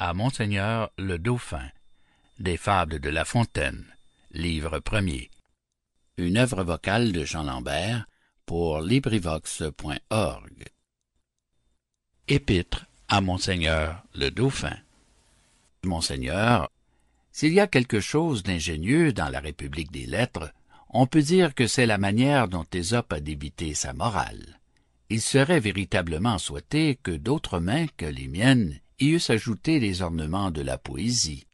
À Monseigneur le Dauphin. Des fables de La Fontaine. Livre premier. Une œuvre vocale de Jean Lambert pour LibriVox.org. Épître à Monseigneur le Dauphin. Monseigneur, s'il y a quelque chose d'ingénieux dans la République des lettres, on peut dire que c'est la manière dont Ésope a débité sa morale. Il serait véritablement souhaité que d'autres mains que les miennes y eussent ajouté les ornements de la poésie,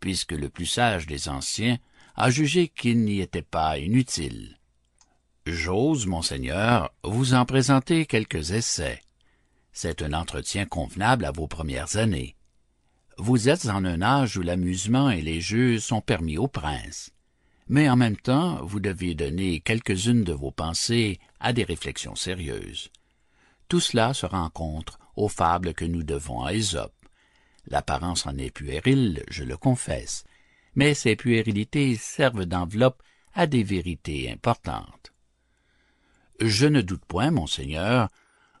puisque le plus sage des anciens a jugé qu'il n'y était pas inutile. J'ose, monseigneur, vous en présenter quelques essais. C'est un entretien convenable à vos premières années. Vous êtes en un âge où l'amusement et les jeux sont permis aux princes. Mais en même temps, vous devez donner quelques-unes de vos pensées à des réflexions sérieuses. Tout cela se rencontre aux fables que nous devons à Ésope. L'apparence en est puérile, je le confesse, mais ces puérilités servent d'enveloppe à des vérités importantes. Je ne doute point, monseigneur,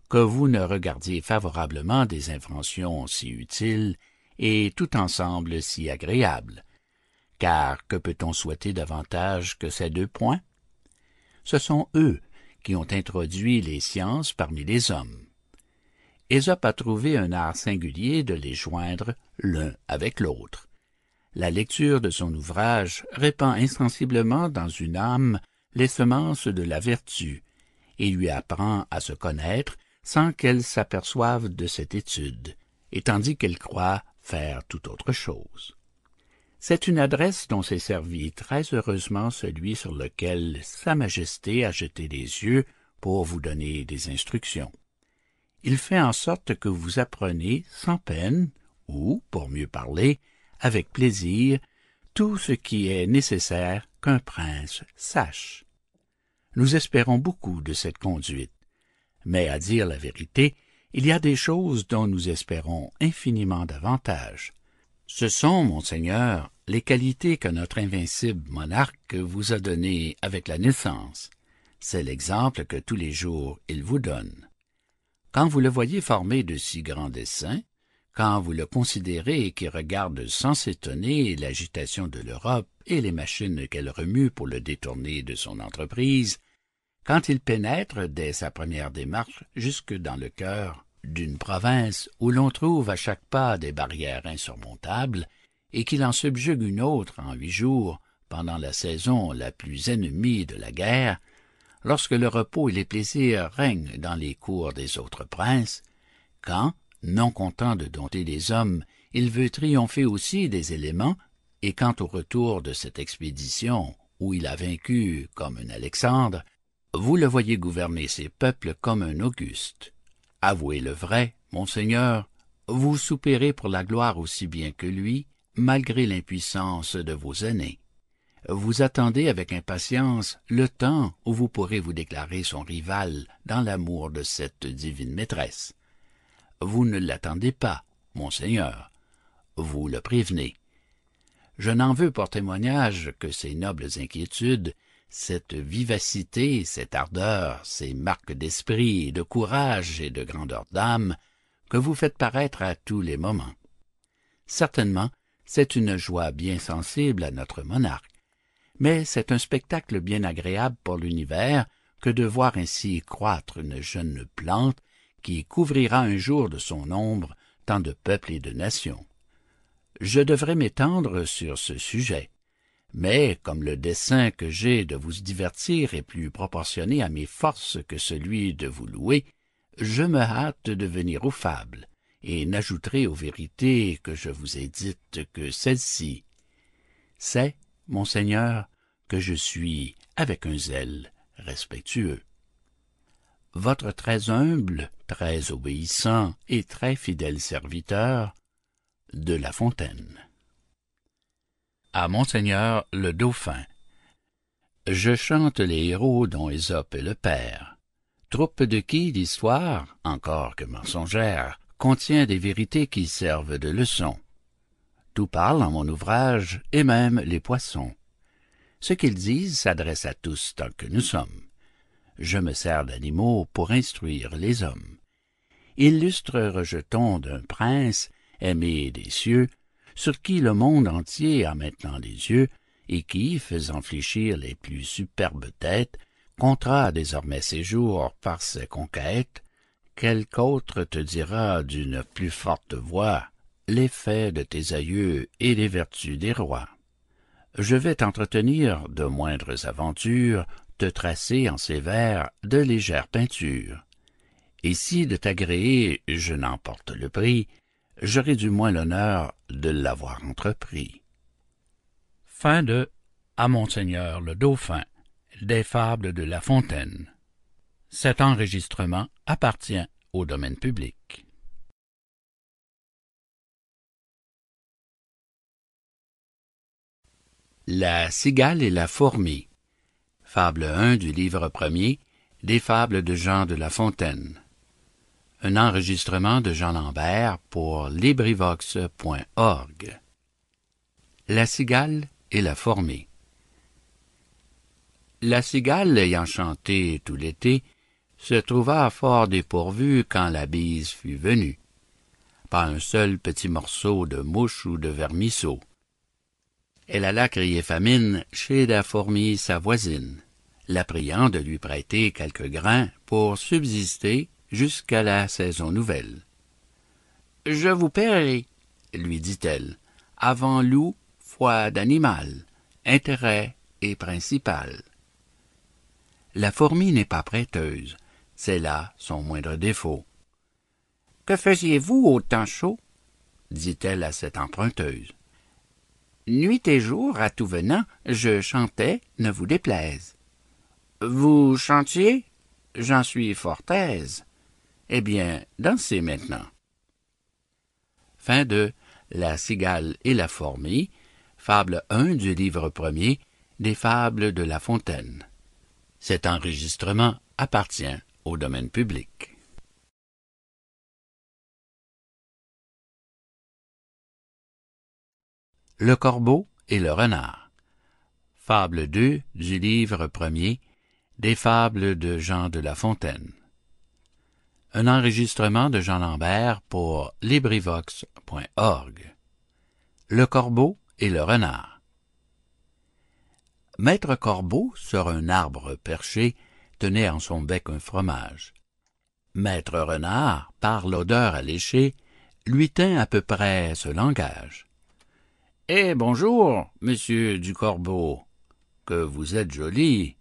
que vous ne regardiez favorablement des inventions si utiles et tout ensemble si agréables. Car que peut-on souhaiter davantage que ces deux points? Ce sont eux qui ont introduit les sciences parmi les hommes. Ésope a trouvé un art singulier de les joindre l'un avec l'autre. La lecture de son ouvrage répand insensiblement dans une âme les semences de la vertu, et lui apprend à se connaître sans qu'elle s'aperçoive de cette étude, et tandis qu'elle croit faire tout autre chose. C'est une adresse dont s'est servi très heureusement celui sur lequel Sa Majesté a jeté les yeux pour vous donner des instructions. Il fait en sorte que vous apprenez sans peine, ou, pour mieux parler, avec plaisir, tout ce qui est nécessaire qu'un prince sache. Nous espérons beaucoup de cette conduite, mais à dire la vérité, il y a des choses dont nous espérons infiniment davantage. Ce sont, monseigneur, les qualités que notre invincible monarque vous a données avec la naissance. C'est l'exemple que tous les jours il vous donne. Quand vous le voyez formé de si grands desseins, quand vous le considérez qui regarde sans s'étonner l'agitation de l'Europe et les machines qu'elle remue pour le détourner de son entreprise, quand il pénètre dès sa première démarche jusque dans le cœur d'une province où l'on trouve à chaque pas des barrières insurmontables, et qu'il en subjugue une autre en huit jours, pendant la saison la plus ennemie de la guerre, lorsque le repos et les plaisirs règnent dans les cours des autres princes, quand, non content de dompter les hommes, il veut triompher aussi des éléments, et quant au retour de cette expédition, où il a vaincu comme un Alexandre, vous le voyez gouverner ses peuples comme un Auguste. Avouez le vrai, monseigneur, vous soupirez pour la gloire aussi bien que lui, malgré l'impuissance de vos aînés. Vous attendez avec impatience le temps où vous pourrez vous déclarer son rival dans l'amour de cette divine maîtresse. Vous ne l'attendez pas, monseigneur. Vous le prévenez. Je n'en veux pour témoignage que ces nobles inquiétudes, cette vivacité, cette ardeur, ces marques d'esprit, de courage et de grandeur d'âme que vous faites paraître à tous les moments. Certainement, c'est une joie bien sensible à notre monarque, mais c'est un spectacle bien agréable pour l'univers que de voir ainsi croître une jeune plante qui couvrira un jour de son ombre tant de peuples et de nations. Je devrais m'étendre sur ce sujet, mais comme le dessein que j'ai de vous divertir est plus proportionné à mes forces que celui de vous louer, je me hâte de venir aux fables, et n'ajouterai aux vérités que je vous ai dites que celle-ci. C'est, monseigneur, que je suis avec un zèle respectueux votre très humble, très obéissant et très fidèle serviteur, de La Fontaine. À Monseigneur le Dauphin. Je chante les héros dont Ésope est le père, troupe de qui l'histoire, encore que mensongère, contient des vérités qui servent de leçon. Tout parle en mon ouvrage, et même les poissons. Ce qu'ils disent s'adresse à tous tant que nous sommes. Je me sers d'animaux pour instruire les hommes. Illustre rejeton d'un prince, aimé des cieux, sur qui le monde entier a maintenant les yeux, et qui, faisant fléchir les plus superbes têtes, comptera désormais ses jours par ses conquêtes, quelque autre te dira d'une plus forte voix les faits de tes aïeux et les vertus des rois. Je vais t'entretenir de moindres aventures, te tracer en ces vers de légères peintures. Et si de t'agréer je n'emporte le prix, j'aurai du moins l'honneur de l'avoir entrepris. Fin de À Monseigneur le Dauphin des Fables de La Fontaine. Cet enregistrement appartient au domaine public. La cigale et la fourmi. Fable 1 du livre premier des Fables de Jean de La Fontaine. Un enregistrement de Jean Lambert pour LibriVox.org. La cigale et la fourmi. La cigale, ayant chanté tout l'été, se trouva fort dépourvue quand la bise fut venue. Pas un seul petit morceau de mouche ou de vermisseau elle alla crier famine chez la fourmi sa voisine, la priant de lui prêter quelques grains pour subsister jusqu'à la saison nouvelle. Je vous paierai, lui dit-elle, avant loup, foi d'animal, intérêt et principal. La fourmi n'est pas prêteuse, c'est là son moindre défaut. Que faisiez-vous au temps chaud? dit-elle à cette emprunteuse. Nuit et jour, à tout venant, je chantais, ne vous déplaise. Vous chantiez? J'en suis fort aise. Eh bien, dansez maintenant. Fin de La cigale et la fourmi, fable 1 du livre premier des fables de La Fontaine. Le corbeau et le renard. Fable 2 du livre premier des fables de Jean de La Fontaine. Un enregistrement de Jean Lambert pour LibriVox.org. Le corbeau et le renard. Maître Corbeau, sur un arbre perché, tenait en son bec un fromage. Maître Renard, par l'odeur alléchée, lui tint à peu près ce langage. Eh bonjour, monsieur du Corbeau, que vous êtes joli,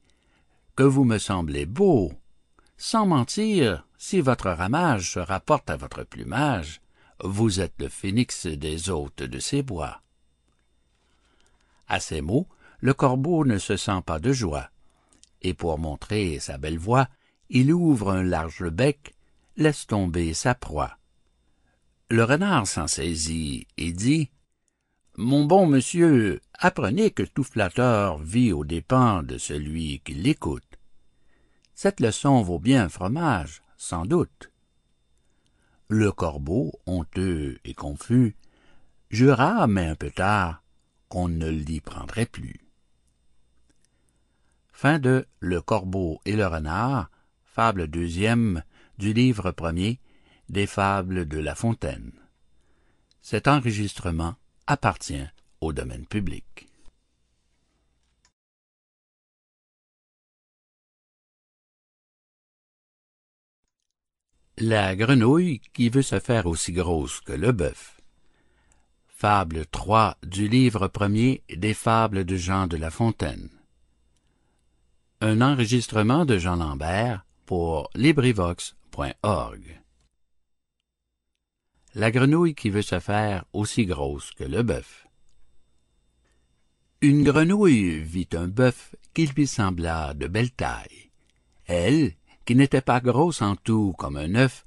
que vous me semblez beau. Sans mentir, si votre ramage se rapporte à votre plumage, vous êtes le phénix des hôtes de ces bois. À ces mots, le corbeau ne se sent pas de joie, et pour montrer sa belle voix, il ouvre un large bec, laisse tomber sa proie. Le renard s'en saisit et dit mon bon monsieur, apprenez que tout flatteur vit aux dépens de celui qui l'écoute. Cette leçon vaut bien un fromage, sans doute. Le corbeau, honteux et confus, jura, mais un peu tard, qu'on ne l'y prendrait plus. Fin de Le corbeau et le renard, fable deuxième du livre premier des fables de La Fontaine. Cet enregistrement appartient au domaine public. La grenouille qui veut se faire aussi grosse que le bœuf. Fable 3 du livre premier des fables de Jean de La Fontaine. Un enregistrement de Jean Lambert pour LibriVox.org la grenouille qui veut se faire aussi grosse que le bœuf. Une grenouille vit un bœuf qui lui sembla de belle taille. Elle, qui n'était pas grosse en tout comme un œuf,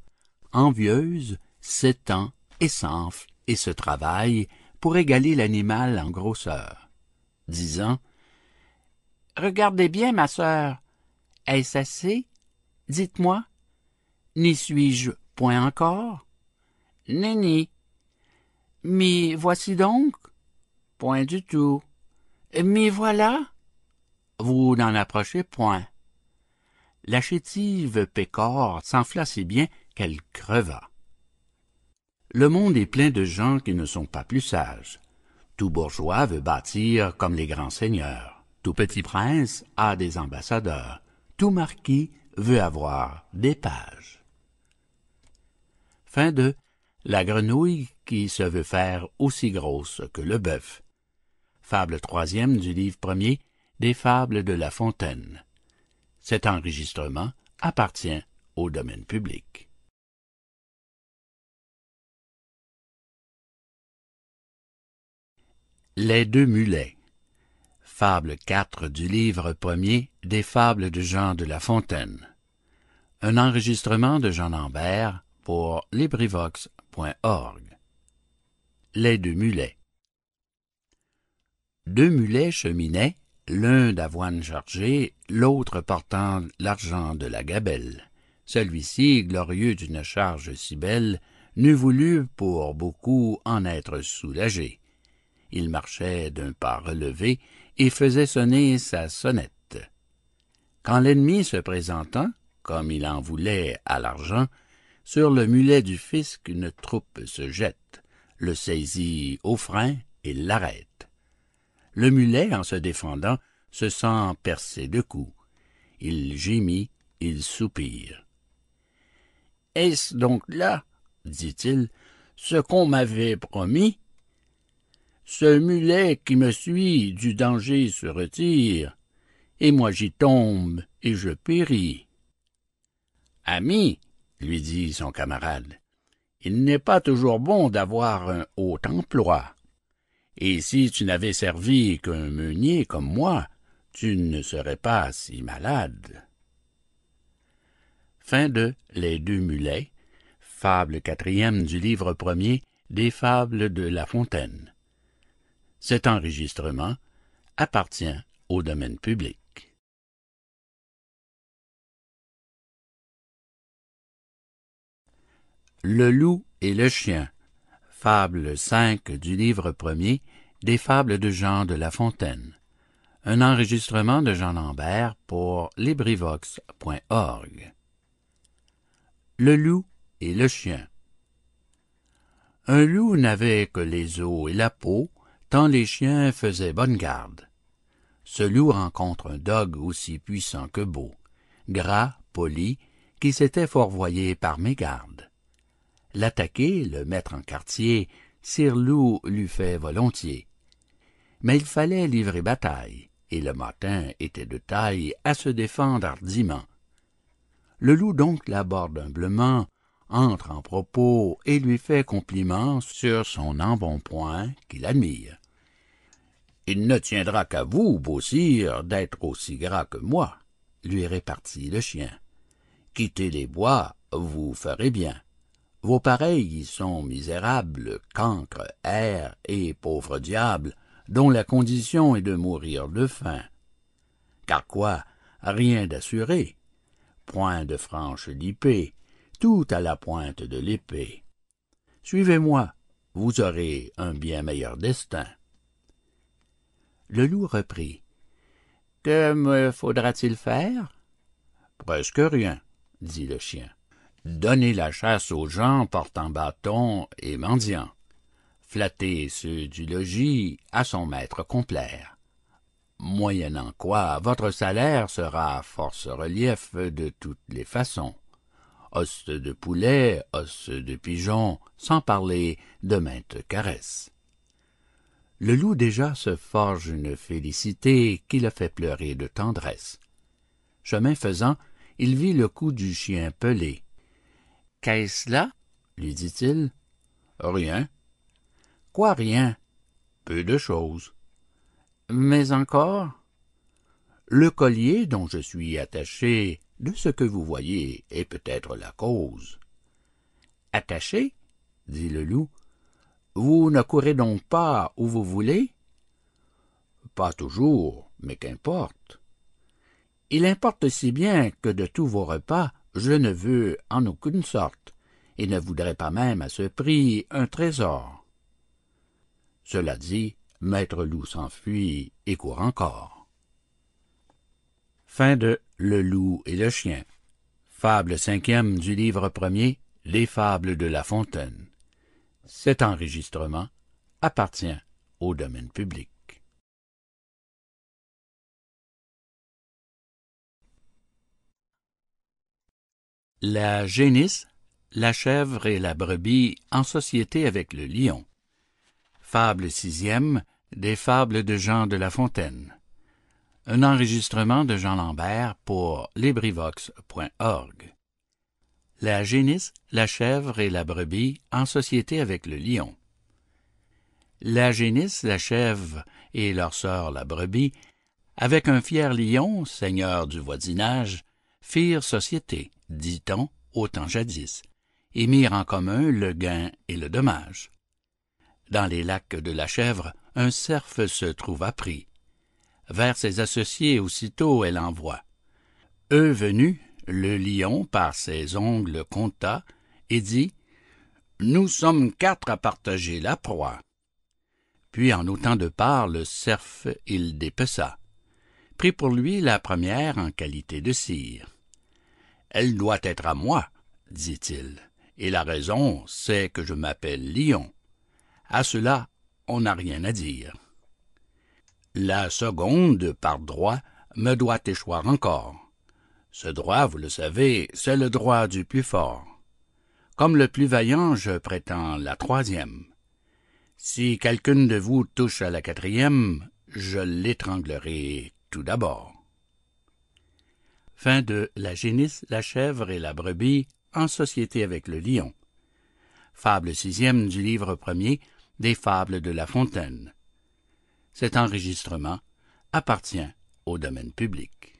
envieuse, s'étend et s'enfle et se travaille pour égaler l'animal en grosseur, disant Regardez bien, ma sœur, est-ce assez? Dites-moi, n'y suis-je point encore? Nenni. M'y voici donc? Point du tout. M'y voilà? Vous n'en approchez point. La chétive Pécore s'enfla si bien qu'elle creva. Le monde est plein de gens qui ne sont pas plus sages. Tout bourgeois veut bâtir comme les grands seigneurs. Tout petit prince a des ambassadeurs. Tout marquis veut avoir des pages. La grenouille qui se veut faire aussi grosse que le bœuf. Fable troisième du livre premier des Fables de La Fontaine. Cet enregistrement appartient au domaine public. Les deux mulets. Fable 4 du livre premier des Fables de Jean de La Fontaine. Un enregistrement de Jean Lambert pour LibriVox.org. Les deux mulets. Deux mulets cheminaient, l'un d'avoine chargé, l'autre portant l'argent de la gabelle. Celui-ci, glorieux d'une charge si belle, n'eût voulu pour beaucoup en être soulagé il marchait d'un pas relevé et faisait sonner sa sonnette. Quand l'ennemi se présentant, comme il en voulait à l'argent, sur le mulet du fisc une troupe se jette, le saisit au frein et l'arrête. Le mulet, en se défendant, se sent percé de coups. Il gémit, il soupire. Est-ce donc là, dit-il, ce qu'on m'avait promis? Ce mulet qui me suit du danger se retire, et moi j'y tombe et je péris. Ami, lui dit son camarade, il n'est pas toujours bon d'avoir un haut emploi. Et si tu n'avais servi qu'un meunier comme moi, tu ne serais pas si malade. Fin de Les deux mulets, fable quatrième du livre premier des Fables de La Fontaine. Cet enregistrement appartient au domaine public. Le loup et le chien. Fable 5 du livre premier des Fables de Jean de La Fontaine. Un enregistrement de Jean Lambert pour. Le loup et le chien. Un loup n'avait que les os et la peau, tant les chiens faisaient bonne garde. Ce loup rencontre un dogue aussi puissant que beau, gras, poli, qui s'était fourvoyé par mégarde. L'attaquer, le mettre en quartier, Sire Loup l'eût fait volontiers. Mais il fallait livrer bataille, et le matin était de taille à se défendre hardiment. Le loup donc l'aborde humblement, entre en propos et lui fait compliment sur son embonpoint qu'il admire. Il ne tiendra qu'à vous, beau sire, d'être aussi gras que moi, lui répartit le chien. Quittez les bois, vous ferez bien. Vos pareils y sont misérables, cancres, airs et pauvres diables, dont la condition est de mourir de faim. Car quoi, rien d'assuré. Point de franche lipée, tout à la pointe de l'épée. Suivez-moi, vous aurez un bien meilleur destin le loup reprit que me faudra-t-il faire? Presque rien dit le chien donner la chasse aux gens portant bâton et mendiants flatter ceux du logis à son maître complaire moyennant quoi votre salaire sera force relief de toutes les façons os de poulet os de pigeon sans parler de maintes caresses le loup déjà se forge une félicité qui le fait pleurer de tendresse. Chemin faisant, il vit le cou du chien pelé. Qu'est-ce là? lui dit-il. Rien. Quoi rien? Peu de choses. Mais encore? Le collier dont je suis attaché, de ce que vous voyez, est peut-être la cause. Attaché? dit le loup. Vous ne courez donc pas où vous voulez? Pas toujours, mais qu'importe. Il importe si bien que de tous vos repas, je ne veux en aucune sorte, et ne voudrais pas même à ce prix un trésor. Cela dit, Maître Loup s'enfuit et court encore. Fin de Le loup et le chien. Fable cinquième du livre premier, Les fables de La Fontaine. Cet enregistrement appartient au domaine public. La génisse, la chèvre et la brebis en société avec le lion. Fable sixième des fables de Jean de La Fontaine. Un enregistrement de Jean Lambert pour LibriVox.org. La génisse, la chèvre et la brebis en société avec le lion. La génisse, la chèvre et leur sœur la brebis, avec un fier lion, seigneur du voisinage, firent société, dit-on, au temps jadis, et mirent en commun le gain et le dommage. Dans les lacs de la chèvre, un cerf se trouva pris. Vers ses associés aussitôt elle envoie. Eux venus, le lion par ses ongles compta et dit Nous sommes quatre à partager la proie. Puis en autant de parts le cerf il dépeça, prit pour lui la première en qualité de cire. Elle doit être à moi, dit-il, et la raison, c'est que je m'appelle Lion. À cela, on n'a rien à dire. La seconde, par droit, me doit échoir encore. Ce droit, vous le savez, c'est le droit du plus fort. Comme le plus vaillant, je prétends la troisième. Si quelqu'une de vous touche à la quatrième, je l'étranglerai tout d'abord. Fin de La génisse, la chèvre et la brebis en société avec le lion. Fable sixième du livre premier des Fables de La Fontaine. Cet enregistrement appartient au domaine public.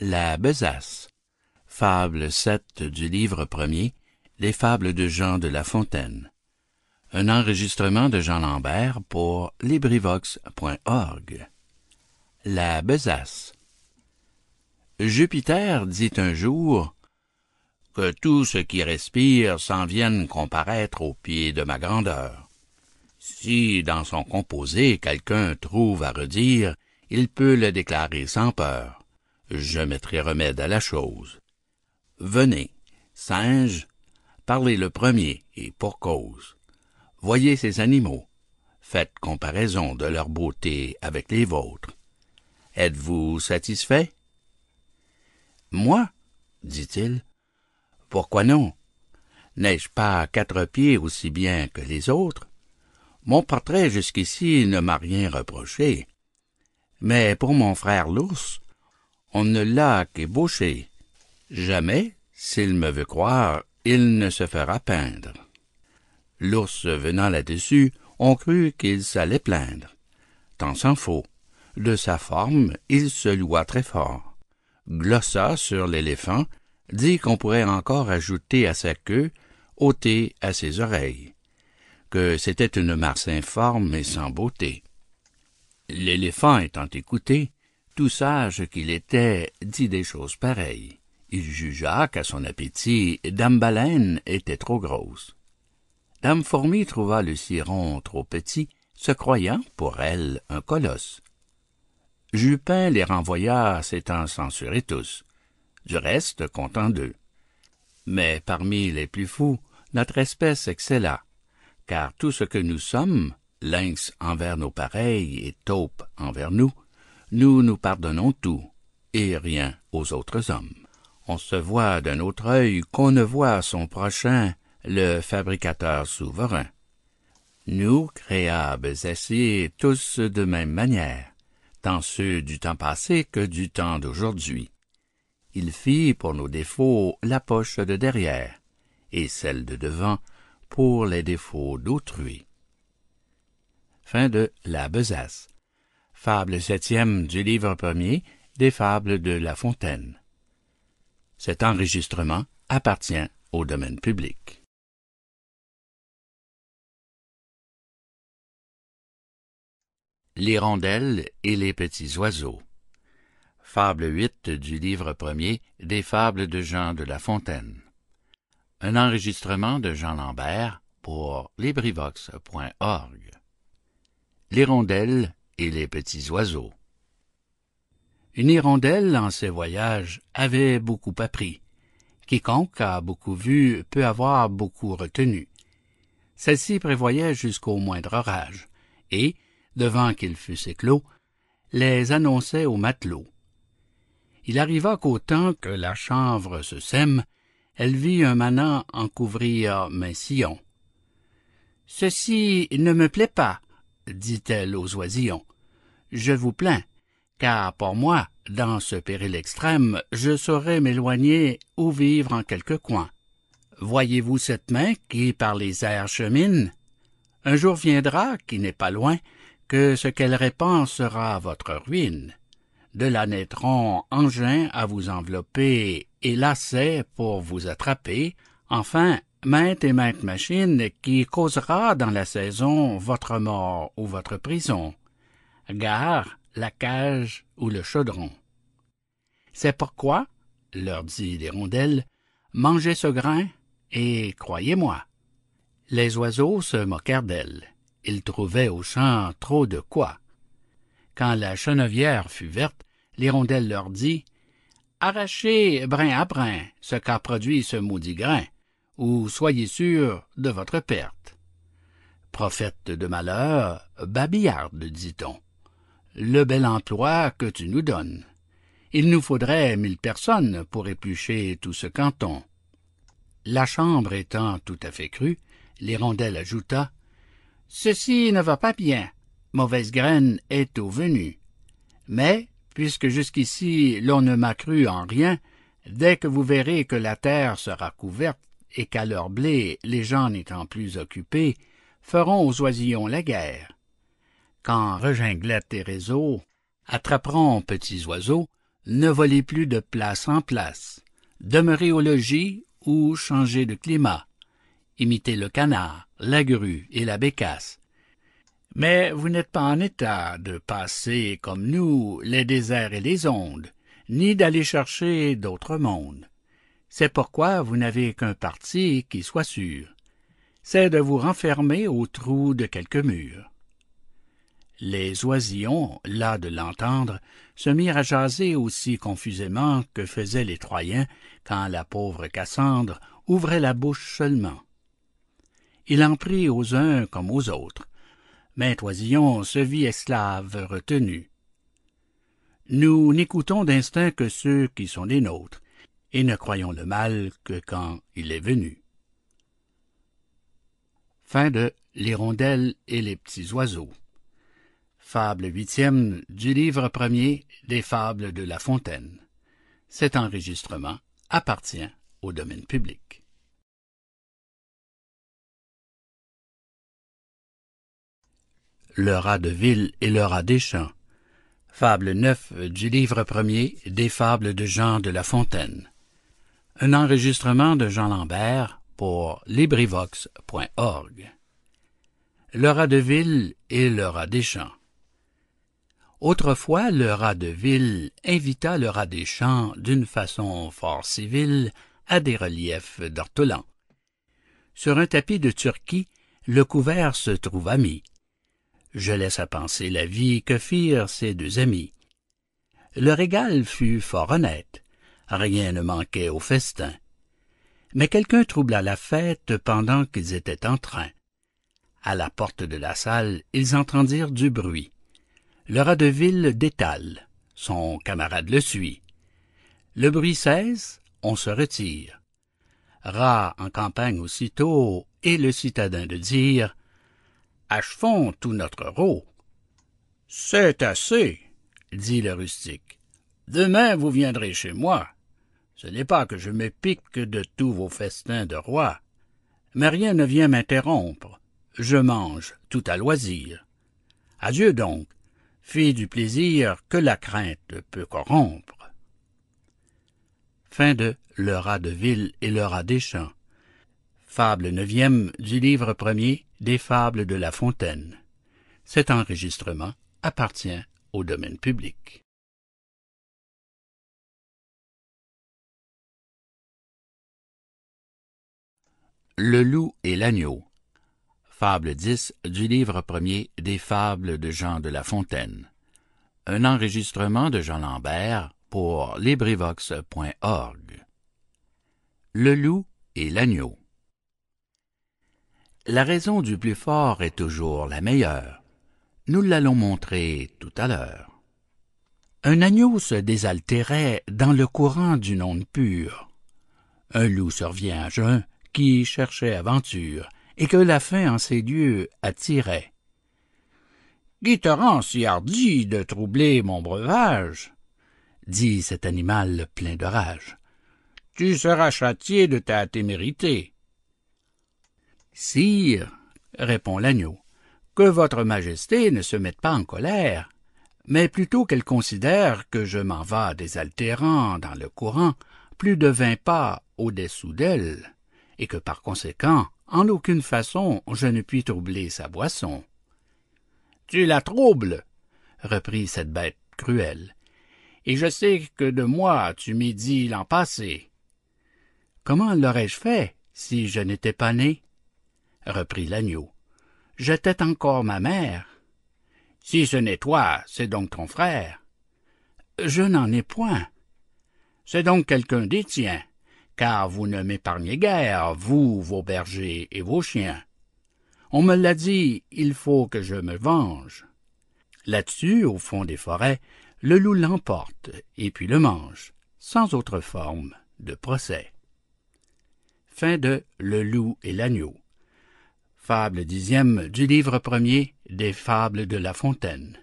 La besace. Fable 7 du livre premier Les Fables de Jean de La Fontaine. Un enregistrement de Jean Lambert pour LibriVox.org. La besace. Jupiter dit un jour que tout ce qui respire s'en vienne comparaître au pied de ma grandeur. Si dans son composé quelqu'un trouve à redire, il peut le déclarer sans peur. Je mettrai remède à la chose. Venez, singes, parlez le premier et pour cause. Voyez ces animaux, faites comparaison de leur beauté avec les vôtres. Êtes-vous satisfait? Moi, dit-il, pourquoi non? N'ai-je pas quatre pieds aussi bien que les autres? Mon portrait jusqu'ici ne m'a rien reproché. Mais pour mon frère l'ours, on ne l'a qu'ébauché. Jamais, s'il me veut croire, il ne se fera peindre. L'ours venant là-dessus, on crut qu'il s'allait plaindre. Tant s'en faut. De sa forme, il se loua très fort. Glossa sur l'éléphant, dit qu'on pourrait encore ajouter à sa queue, ôter à ses oreilles, que c'était une masse informe et sans beauté. L'éléphant étant écouté, tout sage qu'il était, dit des choses pareilles. Il jugea qu'à son appétit, Dame Baleine était trop grosse. Dame Fourmi trouva le ciron trop petit, se croyant, pour elle, un colosse. Jupin les renvoya, s'étant censurés tous. Du reste, content d'eux. Mais parmi les plus fous, notre espèce excella, car tout ce que nous sommes, lynx envers nos pareils et taupe envers nous, nous nous pardonnons tout, et rien aux autres hommes. On se voit d'un autre œil qu'on ne voit son prochain, le fabricateur souverain. Nous, créables ainsi, tous de même manière, tant ceux du temps passé que du temps d'aujourd'hui. Il fit pour nos défauts la poche de derrière, et celle de devant pour les défauts d'autrui. Fin de La Besace. Fable septième du livre premier des Fables de La Fontaine. Cet enregistrement appartient au domaine public. L'hirondelle et les petits oiseaux. Fable 8 du livre premier des Fables de Jean de La Fontaine. Un enregistrement de Jean Lambert pour LibriVox.org L'hirondelle et les petits oiseaux. Une hirondelle en ses voyages avait beaucoup appris. Quiconque a beaucoup vu peut avoir beaucoup retenu. Celle-ci prévoyait jusqu'au moindre orage, et, devant qu'ils fussent éclos, les annonçait aux matelots. Il arriva qu'au temps que la chanvre se sème, elle vit un manant en couvrir main sillon. Ceci ne me plaît pas, dit-elle aux oisillons. Je vous plains, car pour moi, dans ce péril extrême, je saurais m'éloigner ou vivre en quelque coin. Voyez-vous cette main qui par les airs chemine? Un jour viendra, qui n'est pas loin, que ce qu'elle répand sera votre ruine. De là naîtront engins à vous envelopper et lacets pour vous attraper, enfin maintes et maintes machines qui causera dans la saison votre mort ou votre prison. Gare, la cage ou le chaudron. C'est pourquoi, leur dit l'hirondelle, mangez ce grain, et croyez-moi. Les oiseaux se moquèrent d'elle. Ils trouvaient au champ trop de quoi. Quand la chenevière fut verte, l'hirondelle leur dit Arrachez brin à brin ce qu'a produit ce maudit grain, ou soyez sûrs de votre perte. Prophète de malheur, babillarde, dit-on le bel emploi que tu nous donnes. Il nous faudrait mille personnes pour éplucher tout ce canton. La chambre étant tout à fait crue, l'hirondelle ajouta Ceci ne va pas bien. Mauvaise graine est au venu. Mais, puisque jusqu'ici l'on ne m'a cru en rien, dès que vous verrez que la terre sera couverte et qu'à leur blé les gens n'étant plus occupés, feront aux oisillons la guerre quand Reginglet et Réseau attraperont petits oiseaux, ne volez plus de place en place, demeurez au logis ou changez de climat, imitez le canard, la grue et la bécasse. Mais vous n'êtes pas en état de passer comme nous les déserts et les ondes, ni d'aller chercher d'autres mondes. C'est pourquoi vous n'avez qu'un parti qui soit sûr, c'est de vous renfermer au trou de quelque mur. Les oisillons, las de l'entendre, se mirent à jaser aussi confusément que faisaient les Troyens quand la pauvre Cassandre ouvrait la bouche seulement. Il en prit aux uns comme aux autres. Maître oisillon se vit esclave retenu. Nous n'écoutons d'instinct que ceux qui sont les nôtres, et ne croyons le mal que quand il est venu. Fin de L'hirondelle et les petits oiseaux Fable huitième du livre premier des Fables de La Fontaine. Cet enregistrement appartient au domaine public. Le rat de ville et le rat des champs. Fable 9 du livre premier des Fables de Jean de La Fontaine. Un enregistrement de Jean Lambert pour LibriVox.org. Le rat de ville et le rat des champs. Autrefois le rat de ville invita le rat des champs d'une façon fort civile à des reliefs d'ortolans. Sur un tapis de Turquie, le couvert se trouva mis. Je laisse à penser la vie que firent ces deux amis. Le régal fut fort honnête, rien ne manquait au festin. Mais quelqu'un troubla la fête pendant qu'ils étaient en train. À la porte de la salle, ils entendirent du bruit. Le rat de ville détale. Son camarade le suit. Le bruit cesse, on se retire. Rat en campagne aussitôt, et le citadin de dire Achevons tout notre rot. C'est assez, dit le rustique. Demain vous viendrez chez moi. Ce n'est pas que je me pique de tous vos festins de roi, mais rien ne vient m'interrompre. Je mange tout à loisir. Adieu donc, Fille du plaisir que la crainte peut corrompre. Fin Le rat de ville et le rat des champs. Fable neuvième du livre premier des Fables de La Fontaine. Cet enregistrement appartient au domaine public. Le loup et l'agneau. Fable 10 du livre premier des Fables de Jean de La Fontaine. Un enregistrement de Jean Lambert pour LibriVox.org. Le loup et l'agneau. La raison du plus fort est toujours la meilleure. Nous l'allons montrer tout à l'heure. Un agneau se désaltérait dans le courant d'une onde pure. Un loup survient à jeun qui cherchait aventure et que la faim en ces lieux attirait. Qui te rend si hardi de troubler mon breuvage? dit cet animal plein de rage. Tu seras châtié de ta témérité. Sire, répond l'agneau, que votre majesté ne se mette pas en colère, mais plutôt qu'elle considère que je m'en vas désaltérant dans le courant plus de vingt pas au-dessous d'elle, et que par conséquent, en aucune façon je ne puis troubler sa boisson. Tu la troubles, reprit cette bête cruelle, et je sais que de moi tu m'y dit l'an passé. Comment l'aurais-je fait si je n'étais pas né? Reprit l'agneau. J'étais encore ma mère. Si ce n'est toi, c'est donc ton frère. Je n'en ai point. C'est donc quelqu'un des tiens, car vous ne m'épargnez guère, vous, vos bergers et vos chiens. On me l'a dit, il faut que je me venge. Là-dessus, au fond des forêts, le loup l'emporte et puis le mange, sans autre forme de procès. Fable dixième du livre premier des Fables de La Fontaine.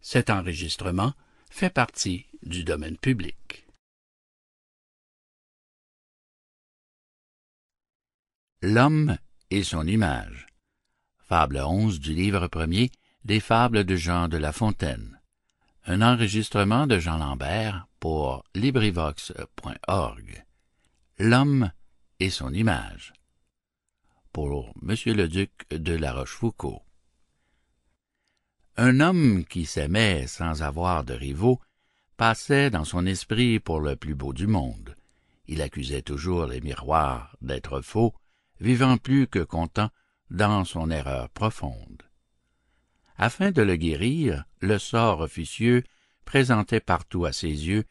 Cet enregistrement fait partie du domaine public. L'homme et son image. Fable onze du livre premier des Fables de Jean de La Fontaine. Un enregistrement de Jean Lambert pour LibriVox.org. L'homme et son image. Pour le Duc de La Rochefoucauld. Un homme qui s'aimait sans avoir de rivaux passait dans son esprit pour le plus beau du monde. Il accusait toujours les miroirs d'être faux, vivant plus que content dans son erreur profonde. Afin de le guérir, le sort officieux présentait partout à ses yeux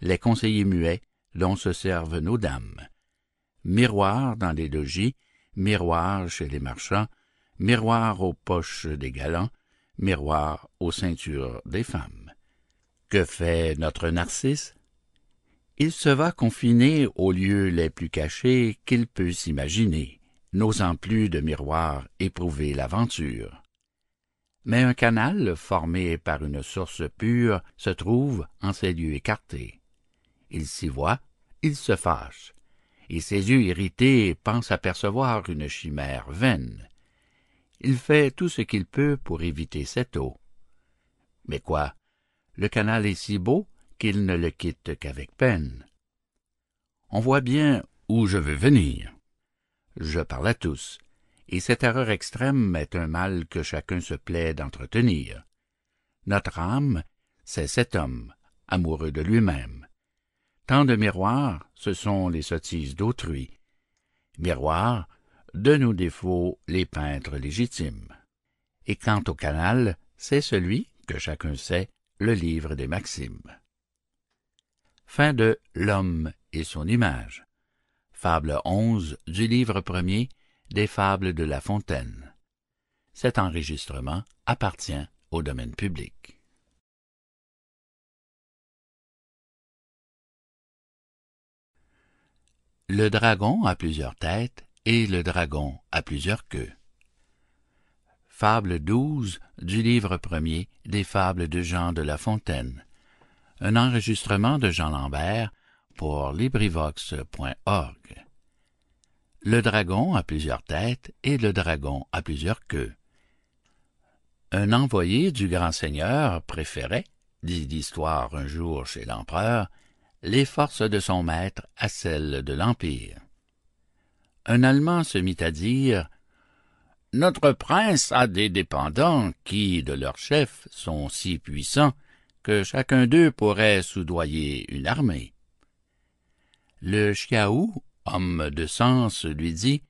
les conseillers muets dont se servent nos dames. Miroir dans les logis, miroir chez les marchands, miroir aux poches des galants, miroir aux ceintures des femmes. Que fait notre Narcisse? Il se va confiner aux lieux les plus cachés qu'il peut s'imaginer, n'osant plus de miroir éprouver l'aventure. Mais un canal formé par une source pure se trouve en ces lieux écartés. Il s'y voit, il se fâche, et ses yeux irrités pensent apercevoir une chimère vaine. Il fait tout ce qu'il peut pour éviter cette eau. Mais quoi? Le canal est si beau qu'il ne le quitte qu'avec peine. On voit bien où je veux venir. Je parle à tous, et cette erreur extrême est un mal que chacun se plaît d'entretenir. Notre âme, c'est cet homme, amoureux de lui-même. Tant de miroirs, ce sont les sottises d'autrui. Miroirs, de nos défauts les peintres légitimes. Et quant au canal, c'est celui, que chacun sait, le livre des maximes. Fin de L'homme et son image. Fable 11 du livre premier des Fables de La Fontaine. Cet enregistrement appartient au domaine public. Le dragon a plusieurs têtes et le dragon a plusieurs queues. Fable 12 du livre premier des Fables de Jean de La Fontaine. Un enregistrement de Jean Lambert pour LibriVox.org. Le dragon a plusieurs têtes et le dragon a plusieurs queues. Un envoyé du grand seigneur préférait, dit l'histoire un jour chez l'empereur, les forces de son maître à celles de l'Empire. Un Allemand se mit à dire Notre prince a des dépendants qui, de leur chef, sont si puissants que chacun d'eux pourrait soudoyer une armée. Le Chiaou, homme de sens, lui dit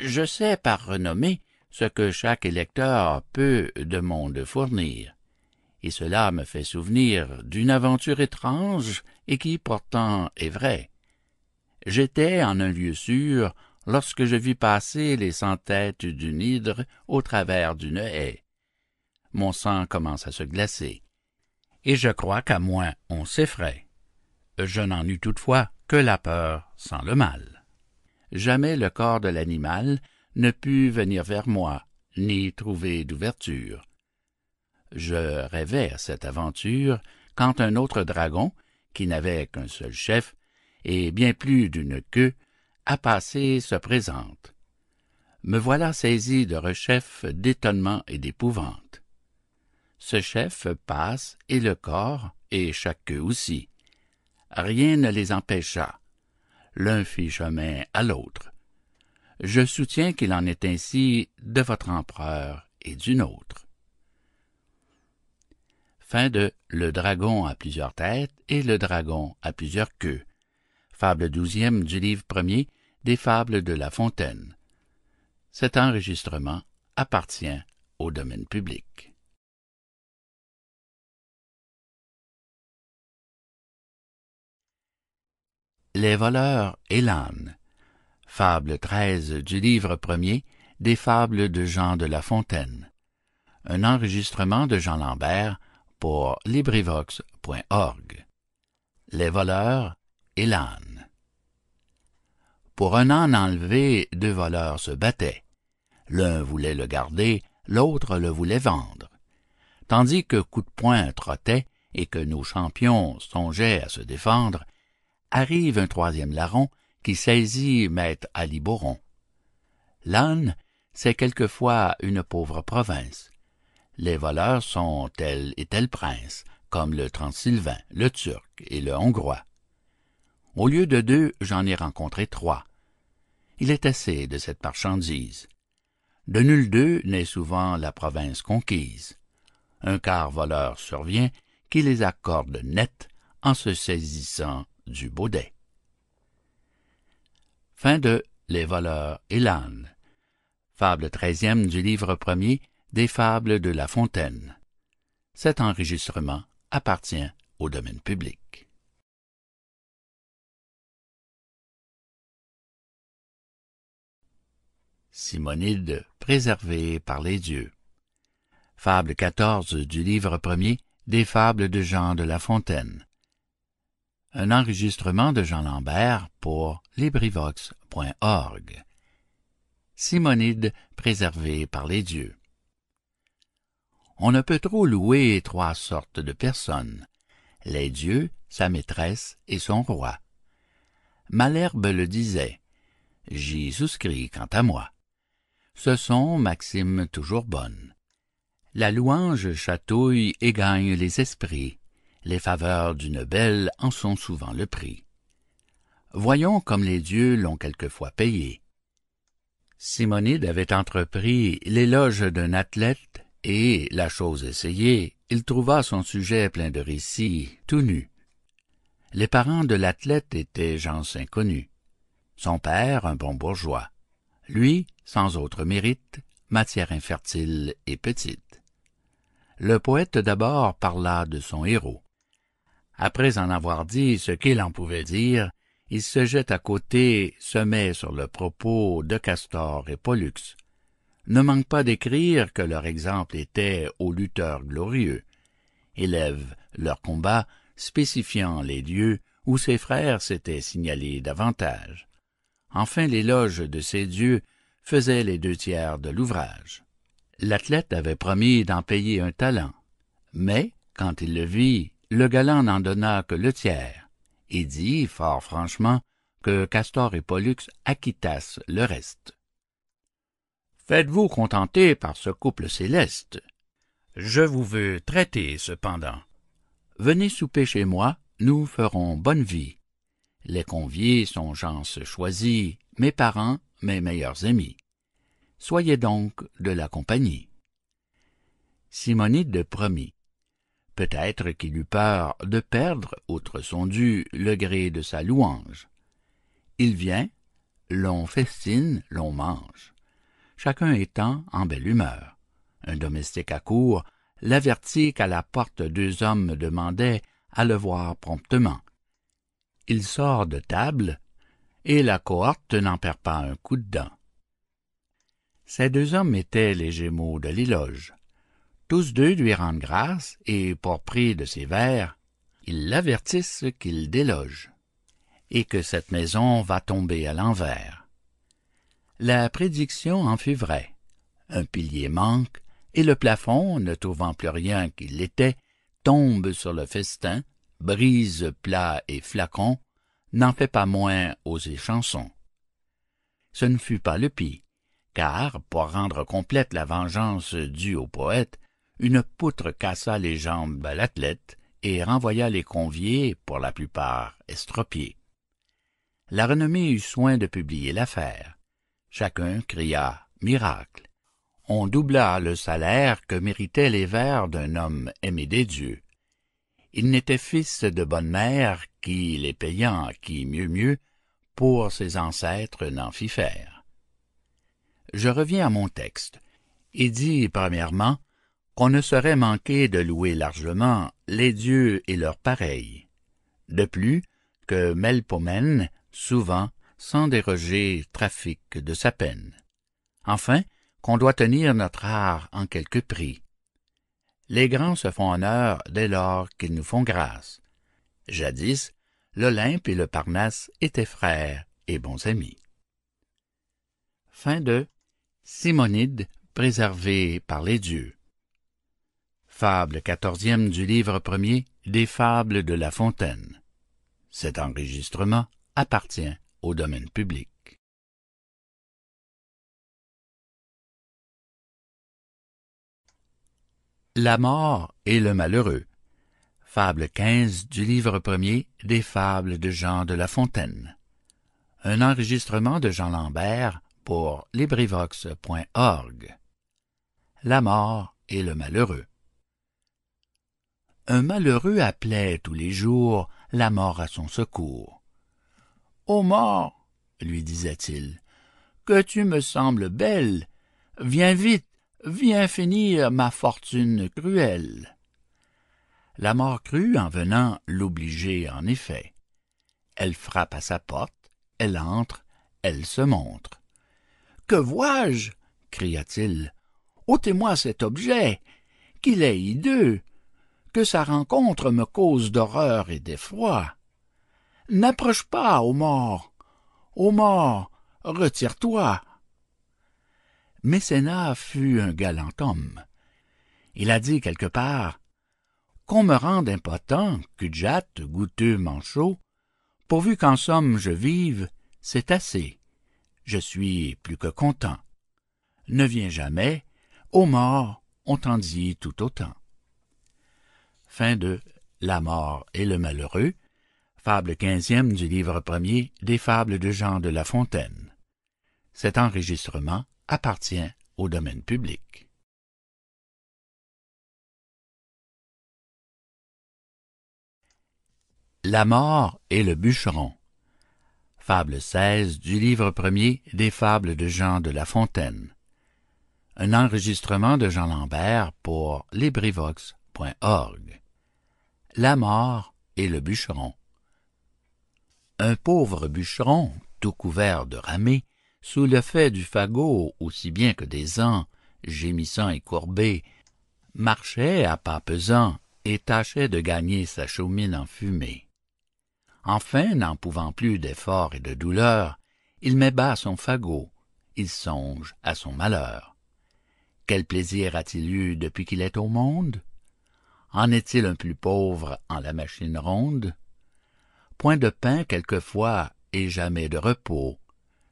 Je sais par renommée ce que chaque électeur peut de monde fournir, et cela me fait souvenir d'une aventure étrange et qui pourtant est vraie. J'étais en un lieu sûr lorsque je vis passer les cent têtes d'une hydre au travers d'une haie. Mon sang commence à se glacer, et je crois qu'à moins on s'effraie. Je n'en eus toutefois que la peur sans le mal. Jamais le corps de l'animal ne put venir vers moi, ni trouver d'ouverture. Je rêvais à cette aventure quand un autre dragon, qui n'avait qu'un seul chef, et bien plus d'une queue, à passer se présente. Me voilà saisi de rechef, d'étonnement et d'épouvante. Ce chef passe, et le corps, et chaque queue aussi. Rien ne les empêcha. L'un fit chemin à l'autre. Je soutiens qu'il en est ainsi de votre empereur et du nôtre. De Le dragon à plusieurs têtes et le dragon à plusieurs queues. Fable douzième du livre premier des Fables de La Fontaine. Cet enregistrement appartient au domaine public. Les voleurs et l'âne. Fable treize du livre premier des Fables de Jean de La Fontaine. Un enregistrement de Jean Lambert pour LibriVox.org. Les voleurs et l'âne. Pour un âne enlevé, deux voleurs se battaient. L'un voulait le garder, l'autre le voulait vendre. Tandis que coup de poing trottait et que nos champions songeaient à se défendre, arrive un troisième larron qui saisit maître Aliboron. L'âne, c'est quelquefois une pauvre province les voleurs sont tel et tel prince, comme le Transylvain, le Turc et le Hongrois. Au lieu de deux, j'en ai rencontré trois. Il est assez de cette marchandise. De nul d'eux n'est souvent la province conquise. Un quart voleur survient qui les accorde net en se saisissant du baudet. Fin de Les voleurs et l'âne. Fable treizième du livre premier des Fables de La Fontaine. Cet enregistrement appartient au domaine public. Simonide préservée par les dieux. Fable 14 du livre premier des Fables de Jean de La Fontaine. Un enregistrement de Jean Lambert pour LibriVox.org. Simonide préservée par les dieux on ne peut trop louer trois sortes de personnes les dieux sa maîtresse et son roi. Malherbe le disait j'y souscris quant à moi ce sont maximes toujours bonnes. La louange chatouille et gagne les esprits. Les faveurs d'une belle en sont souvent le prix. Voyons comme les dieux l'ont quelquefois payé. Simonide avait entrepris l'éloge d'un athlète et, la chose essayée, il trouva son sujet plein de récits, tout nu. Les parents de l'athlète étaient gens inconnus. Son père, un bon bourgeois. Lui, sans autre mérite, matière infertile et petite. Le poète d'abord parla de son héros. Après en avoir dit ce qu'il en pouvait dire, il se jette à côté, se met sur le propos de Castor et Pollux, ne manque pas d'écrire que leur exemple était aux lutteurs glorieux, élève leur combat spécifiant les lieux où ses frères s'étaient signalés davantage. Enfin l'éloge de ces dieux faisait les deux tiers de l'ouvrage. L'athlète avait promis d'en payer un talent, mais, quand il le vit, le galant n'en donna que le tiers, et dit, fort franchement, que Castor et Pollux acquittassent le reste. Faites-vous contenter par ce couple céleste. Je vous veux traiter cependant. Venez souper chez moi, nous ferons bonne vie. Les conviés sont gens choisis, mes parents, mes meilleurs amis. Soyez donc de la compagnie. Simonide promit. Peut-être qu'il eut peur de perdre, outre son dû, le gré de sa louange. Il vient, l'on festine, l'on mange, chacun étant en belle humeur. Un domestique accourt, l'avertit qu'à la porte deux hommes demandaient à le voir promptement. Il sort de table, et la cohorte n'en perd pas un coup de dent. Ces deux hommes étaient les Gémeaux de l'éloge. Tous deux lui rendent grâce, et pour prix de ses vers, ils l'avertissent qu'il déloge, et que cette maison va tomber à l'envers. La prédiction en fut vraie. Un pilier manque, et le plafond, ne trouvant plus rien qui l'était, tombe sur le festin, brise plats et flacons, n'en fait pas moins aux chansons. Ce ne fut pas le pis, car, pour rendre complète la vengeance due au poète, une poutre cassa les jambes à l'athlète et renvoya les conviés, pour la plupart estropiés. La renommée eut soin de publier l'affaire. Chacun cria miracle on doubla le salaire que méritaient les vers d'un homme aimé des dieux. Il n'était fils de bonne mère qui, les payant qui mieux mieux, pour ses ancêtres n'en fit faire. Je reviens à mon texte, et dis premièrement qu'on ne saurait manquer de louer largement les dieux et leurs pareils. De plus, que Melpomène, souvent, sans déroger, trafique de sa peine. Enfin, qu'on doit tenir notre art en quelque prix. Les grands se font honneur dès lors qu'ils nous font grâce. Jadis, l'Olympe et le Parnasse étaient frères et bons amis. Fin de Simonide préservé par les dieux. Fable quatorzième du livre premier des Fables de La Fontaine. Au domaine public. La mort et le malheureux. Fable 15 du livre premier des Fables de Jean de La Fontaine. Un enregistrement de Jean Lambert pour LibriVox.org. La mort et le malheureux. Un malheureux appelait tous les jours la mort à son secours. Ô mort, lui disait-il, que tu me sembles belle, viens vite, viens finir ma fortune cruelle. La mort crut en venant l'obliger en effet. Elle frappe à sa porte, elle entre, elle se montre. Que vois-je? cria-t-il. ôtez-moi cet objet, qu'il est hideux, que sa rencontre me cause d'horreur et d'effroi. N'approche pas, ô mort, ô mort, retire-toi. Mécénas fut un galant homme. Il a dit quelque part qu'on me rende impotent cul-de-jatte goûteux manchot. Pourvu qu'en somme je vive c'est assez. Je suis plus que content. Ne viens jamais ô mort on t'en dit tout autant. La mort et le malheureux fable quinzième du livre premier des fables de Jean de La Fontaine cet enregistrement appartient au domaine public. La mort et le bûcheron. Fable 16 du livre premier des fables de Jean de La Fontaine. Un enregistrement de Jean Lambert pour LibriVox.org. La mort et le bûcheron. Un pauvre bûcheron, tout couvert de ramée, sous le fait du fagot aussi bien que des ans, gémissant et courbé, marchait à pas pesants et tâchait de gagner sa chaumine en fumée. Enfin, n'en pouvant plus d'effort et de douleur, il met bas son fagot, il songe à son malheur. Quel plaisir a-t-il eu depuis qu'il est au monde? En est-il un plus pauvre en la machine ronde? Point de pain quelquefois et jamais de repos,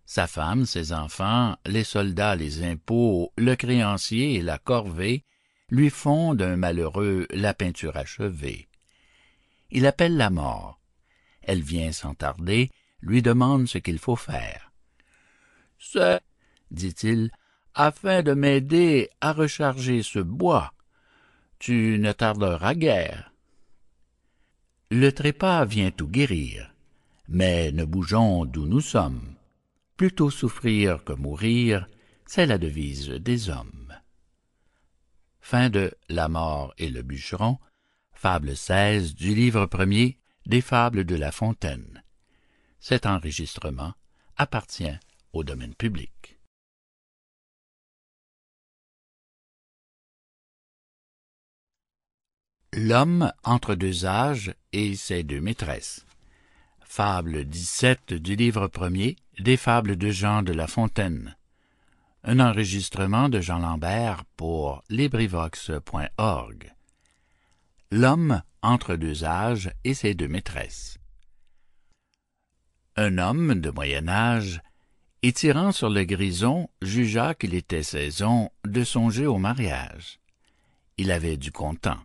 sa femme, ses enfants, les soldats, les impôts, le créancier et la corvée lui font d'un malheureux la peinture achevée. il appelle la mort. Elle vient sans tarder, lui demande ce qu'il faut faire. C'est, dit-il, afin de m'aider à recharger ce bois. Tu ne tarderas guère. Le trépas vient tout guérir, mais ne bougeons d'où nous sommes. Plutôt souffrir que mourir, c'est la devise des hommes. Fin de La mort et le bûcheron, fable 16 du livre premier des fables de La Fontaine. Cet enregistrement appartient au domaine public. L'homme entre deux âges et ses deux maîtresses. Fable 17 du livre premier des fables de Jean de La Fontaine. Un enregistrement de Jean Lambert pour LibriVox.org. L'homme entre deux âges et ses deux maîtresses. Un homme de moyen âge, étirant sur le grison, jugea qu'il était saison de songer au mariage. Il avait du content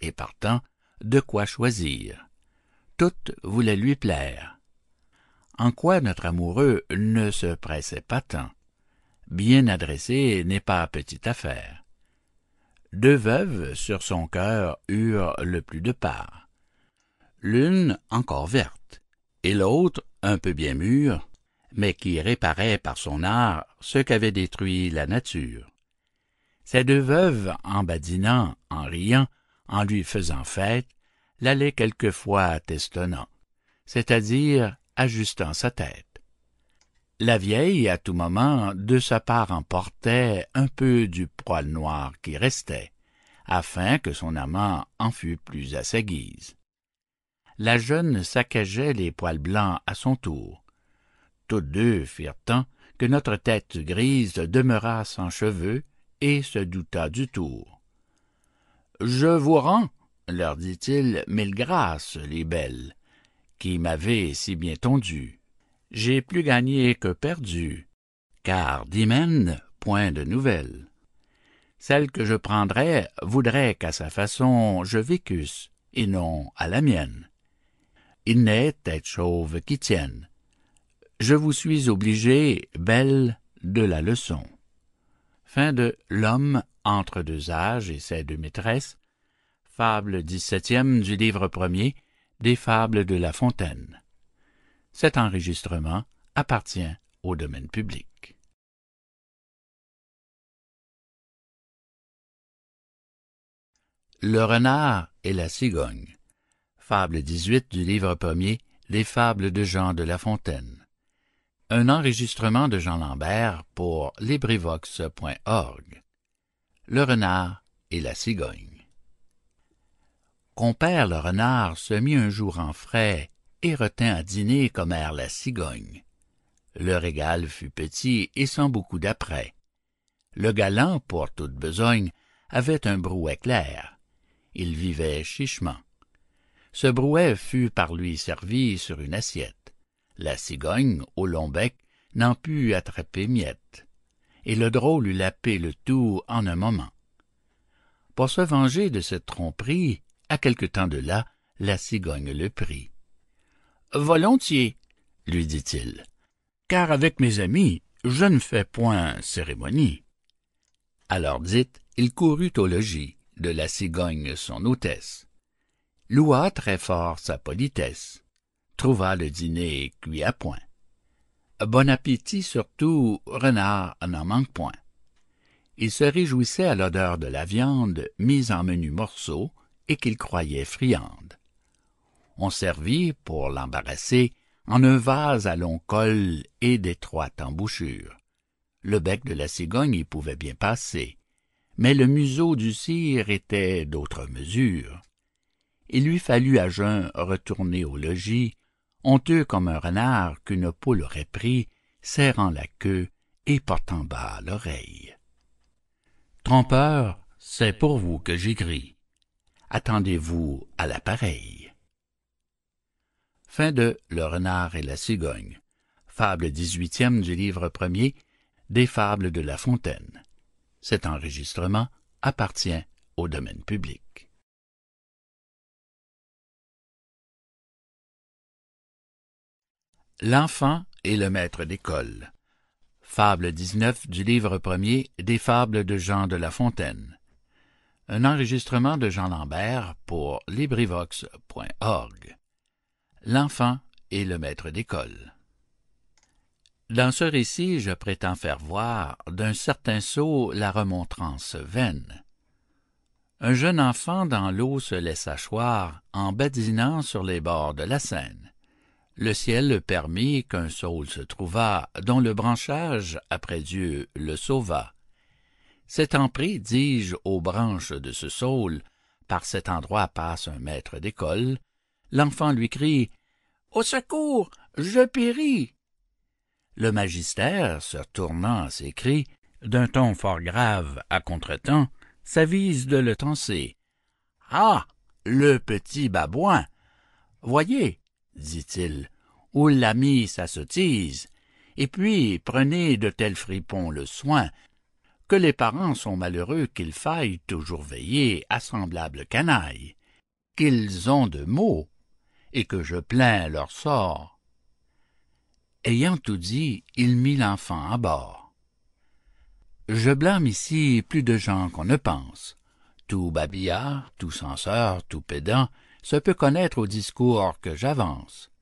et partant, de quoi choisir. Toutes voulaient lui plaire. En quoi notre amoureux ne se pressait pas tant? Bien adressé n'est pas petite affaire. Deux veuves sur son cœur eurent le plus de part. L'une encore verte, et l'autre un peu bien mûre, mais qui réparait par son art ce qu'avait détruit la nature. Ces deux veuves, en badinant, en riant, en lui faisant fête, l'allait quelquefois testonnant, c'est-à-dire ajustant sa tête. La vieille, à tout moment, de sa part emportait un peu du poil noir qui restait, afin que son amant en fût plus à sa guise. La jeune saccageait les poils blancs à son tour. Toutes deux firent tant que notre tête grise demeura sans cheveux et se douta du tour. Je vous rends, leur dit-il, mille grâces, les belles, qui m'avez si bien tondu. J'ai plus gagné que perdu, car d'hymen point de nouvelles. Celle que je prendrais voudrait qu'à sa façon je vécusse, et non à la mienne. Il n'est tête chauve qui tienne. Je vous suis obligé, belle, de la leçon. Fin de L'homme entre deux âges et ses deux maîtresses, fable dix-septième du livre premier des fables de La Fontaine. Cet enregistrement appartient au domaine public. Le renard et la cigogne. Fable 18 du livre premier des fables de Jean de La Fontaine. Un enregistrement de Jean Lambert pour LibriVox.org le renard et la cigogne. Compère le renard se mit un jour en frais et retint à dîner commère la cigogne. Le régal fut petit et sans beaucoup d'apprêt. Le galant, pour toute besogne, avait un brouet clair. Il vivait chichement. Ce brouet fut par lui servi sur une assiette. La cigogne, au long bec, n'en put attraper miette et le drôle eut lapé le tout en un moment. Pour se venger de cette tromperie, à quelque temps de là, la cigogne le prit. Volontiers, lui dit-il, car avec mes amis, je ne fais point cérémonie. Alors dit, il courut au logis de la cigogne son hôtesse, loua très fort sa politesse, trouva le dîner cuit à point. Bon appétit surtout, renard n'en manque point. Il se réjouissait à l'odeur de la viande mise en menus morceaux et qu'il croyait friande. On servit, pour l'embarrasser, en un vase à long col et d'étroite embouchure. Le bec de la cigogne y pouvait bien passer, mais le museau du cire était d'autre mesure. Il lui fallut à jeun retourner au logis honteux comme un renard qu'une poule aurait pris, serrant la queue et portant bas l'oreille. Trompeur, c'est pour vous que j'écris. Attendez-vous à l'appareil. Fin de Le renard et la cigogne. Fable dix-huitième du livre premier des fables de La Fontaine. Cet enregistrement appartient au domaine public. L'enfant et le maître d'école. Fable 19 du livre premier des Fables de Jean de La Fontaine. Un enregistrement de Jean Lambert pour LibriVox.org. L'enfant et le maître d'école. Dans ce récit, je prétends faire voir d'un certain sot la remontrance vaine. Un jeune enfant dans l'eau se laissa choir en badinant sur les bords de la Seine. Le ciel permit qu'un saule se trouvât, dont le branchage, après Dieu, le sauva. S'étant pris, dis-je, aux branches de ce saule, par cet endroit passe un maître d'école, l'enfant lui crie Au secours, je péris. Le magistère, se retournant, s'écrie, d'un ton fort grave à contretemps, s'avise de le tancer. Ah. Le petit babouin. Voyez, dit-il, où l'a mis sa sottise, et puis prenez de tels fripons le soin, que les parents sont malheureux qu'il faille toujours veiller à semblable canaille, qu'ils ont de maux, et que je plains leur sort. Ayant tout dit il mit l'enfant à bord. Je blâme ici plus de gens qu'on ne pense. Tout babillard tout censeur tout pédant se peut connaître au discours que j'avance.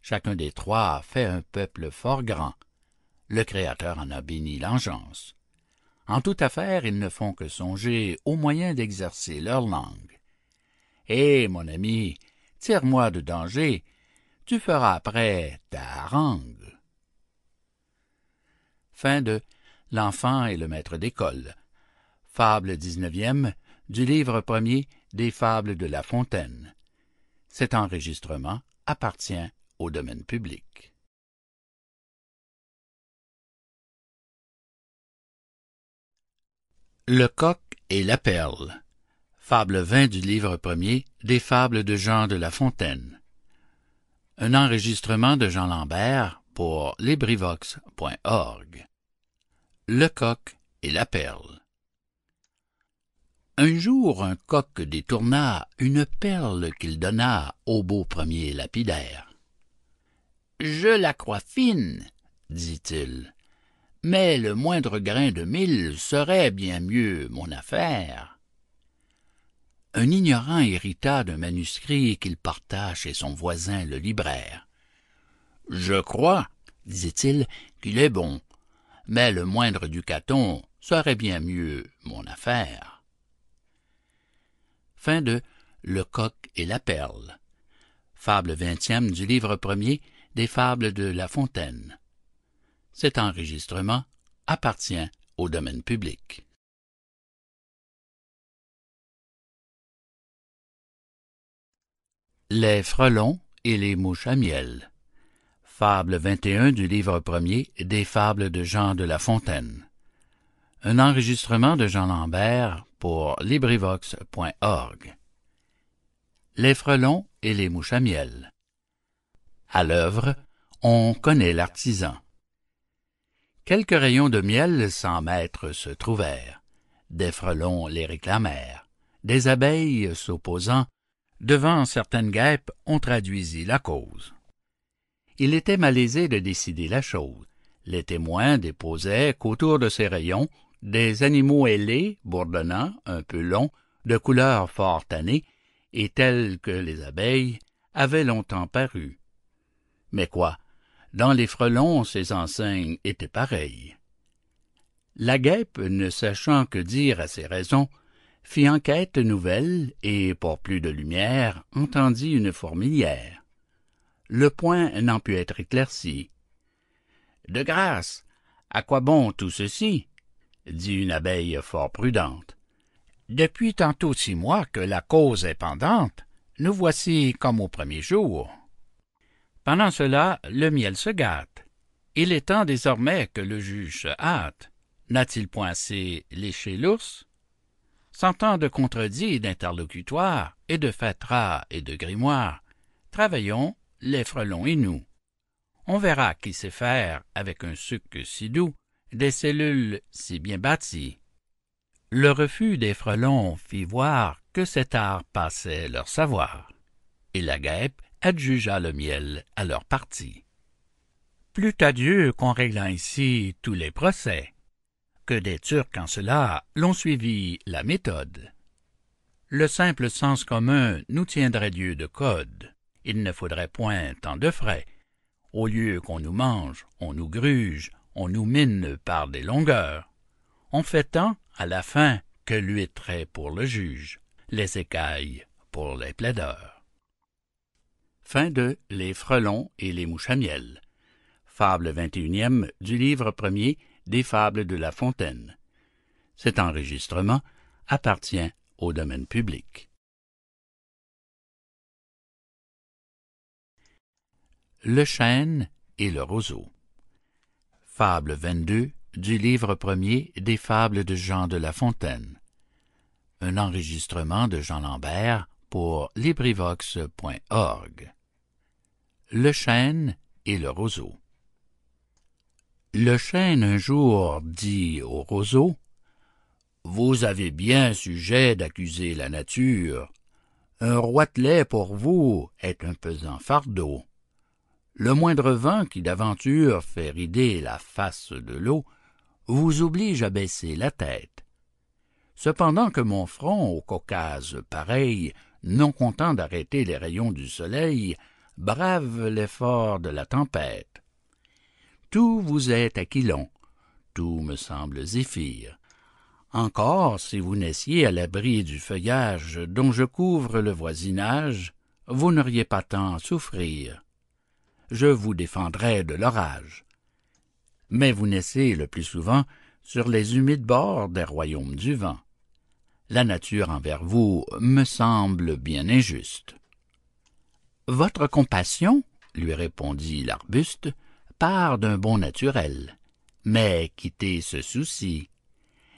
Chacun des trois fait un peuple fort grand. Le créateur en a béni l'engeance. En toute affaire ils ne font que songer aux moyens d'exercer leur langue. Eh mon ami tire-moi de danger. Tu feras après ta harangue. Fin de L'enfant et le maître d'école. Fable dix-neuvième du livre premier des Fables de La Fontaine. Cet enregistrement appartient au domaine public. Le coq et la perle. Fable 20 du livre premier des Fables de Jean de La Fontaine. Un enregistrement de Jean Lambert pour LibriVox.org. Le coq et la perle Un jour un coq détourna une perle qu'il donna au beau premier lapidaire. Je la crois fine, dit-il, mais le moindre grain de mille serait bien mieux mon affaire. Un ignorant hérita d'un manuscrit qu'il porta chez son voisin le libraire. Je crois, disait-il, qu'il est bon, mais le moindre ducaton serait bien mieux mon affaire. De Le coq et la perle. Fable vingtième du livre premier des Fables de La Fontaine. Cet enregistrement appartient au domaine public. Les frelons et les mouches à miel. Fable 21 du livre premier des Fables de Jean de La Fontaine. Un enregistrement de Jean Lambert pour LibriVox.org. Les frelons et les mouches à miel. À l'œuvre, on connaît l'artisan. Quelques rayons de miel sans maître se trouvèrent. Des frelons les réclamèrent. Des abeilles s'opposant, devant certaines guêpes, on traduisit la cause il était malaisé de décider la chose. Les témoins déposaient qu'autour de ces rayons, des animaux ailés, bourdonnants, un peu longs, de couleur fort tannée, et tels que les abeilles, avaient longtemps paru. Mais quoi, dans les frelons ces enseignes étaient pareilles. La guêpe, ne sachant que dire à ces raisons, fit enquête nouvelle et, pour plus de lumière, entendit une fourmilière le point n'en put être éclairci. De grâce, à quoi bon tout ceci? Dit une abeille fort prudente. Depuis tantôt six mois que la cause est pendante, nous voici comme au premier jour. Pendant cela, le miel se gâte. Il est temps désormais que le juge se hâte. N'a-t-il point assez léché l'ours? Sans tant de contredits et d'interlocutoires, et de fatras et de grimoires, travaillons les frelons et nous. On verra qui sait faire, avec un suc si doux, des cellules si bien bâties. Le refus des frelons fit voir que cet art passait leur savoir, et la guêpe adjugea le miel à leur partie. Plût à Dieu qu'on règle ainsi tous les procès, que des Turcs en cela l'ont suivi la méthode. Le simple sens commun nous tiendrait Dieu de code, il ne faudrait point tant de frais. Au lieu qu'on nous mange, on nous gruge, on nous mine par des longueurs. On fait tant, à la fin, que l'huître est pour le juge, les écailles pour les plaideurs. Les frelons et les mouches à miel. Fable 21e du livre premier des Fables de La Fontaine. Cet enregistrement appartient au domaine public. Le chêne et le roseau. Fable 22 du livre premier des Fables de Jean de La Fontaine. Un enregistrement de Jean Lambert pour LibriVox.org. Le chêne et le roseau. Le chêne un jour dit au roseau Vous avez bien sujet d'accuser la nature. Un roitelet pour vous est un pesant fardeau. Le moindre vent qui d'aventure fait rider la face de l'eau vous oblige à baisser la tête. Cependant que mon front au Caucase pareil, non content d'arrêter les rayons du soleil, brave l'effort de la tempête tout vous est aquilon, tout me semble zéphyr. Encore, si vous naissiez à l'abri du feuillage dont je couvre le voisinage, vous n'auriez pas tant à souffrir. Je vous défendrais de l'orage. Mais vous naissez le plus souvent sur les humides bords des royaumes du vent. La nature envers vous me semble bien injuste. Votre compassion, lui répondit l'arbuste, part d'un bon naturel. Mais quittez ce souci.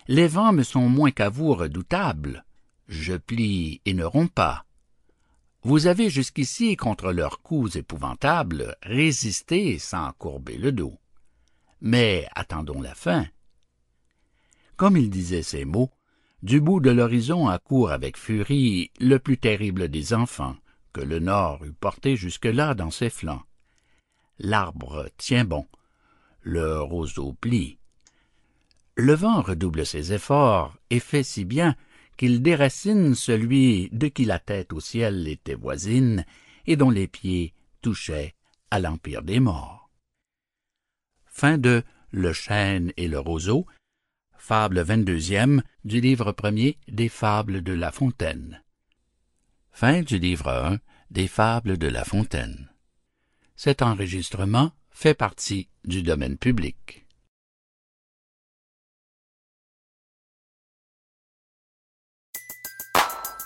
Les vents me sont moins qu'à vous redoutables. Je plie et ne romps pas. Vous avez jusqu'ici, contre leurs coups épouvantables, résisté sans courber le dos. Mais attendons la fin. Comme il disait ces mots, du bout de l'horizon accourt avec furie le plus terrible des enfants, que le Nord eût porté jusque-là dans ses flancs l'arbre tient bon, le roseau plie. Le vent redouble ses efforts et fait si bien qu'il déracine celui de qui la tête au ciel était voisine et dont les pieds touchaient à l'empire des morts. Fin de Le chêne et le roseau, fable 22e du livre premier des fables de La Fontaine. Fin du livre 1 des fables de La Fontaine. Cet enregistrement fait partie du domaine public.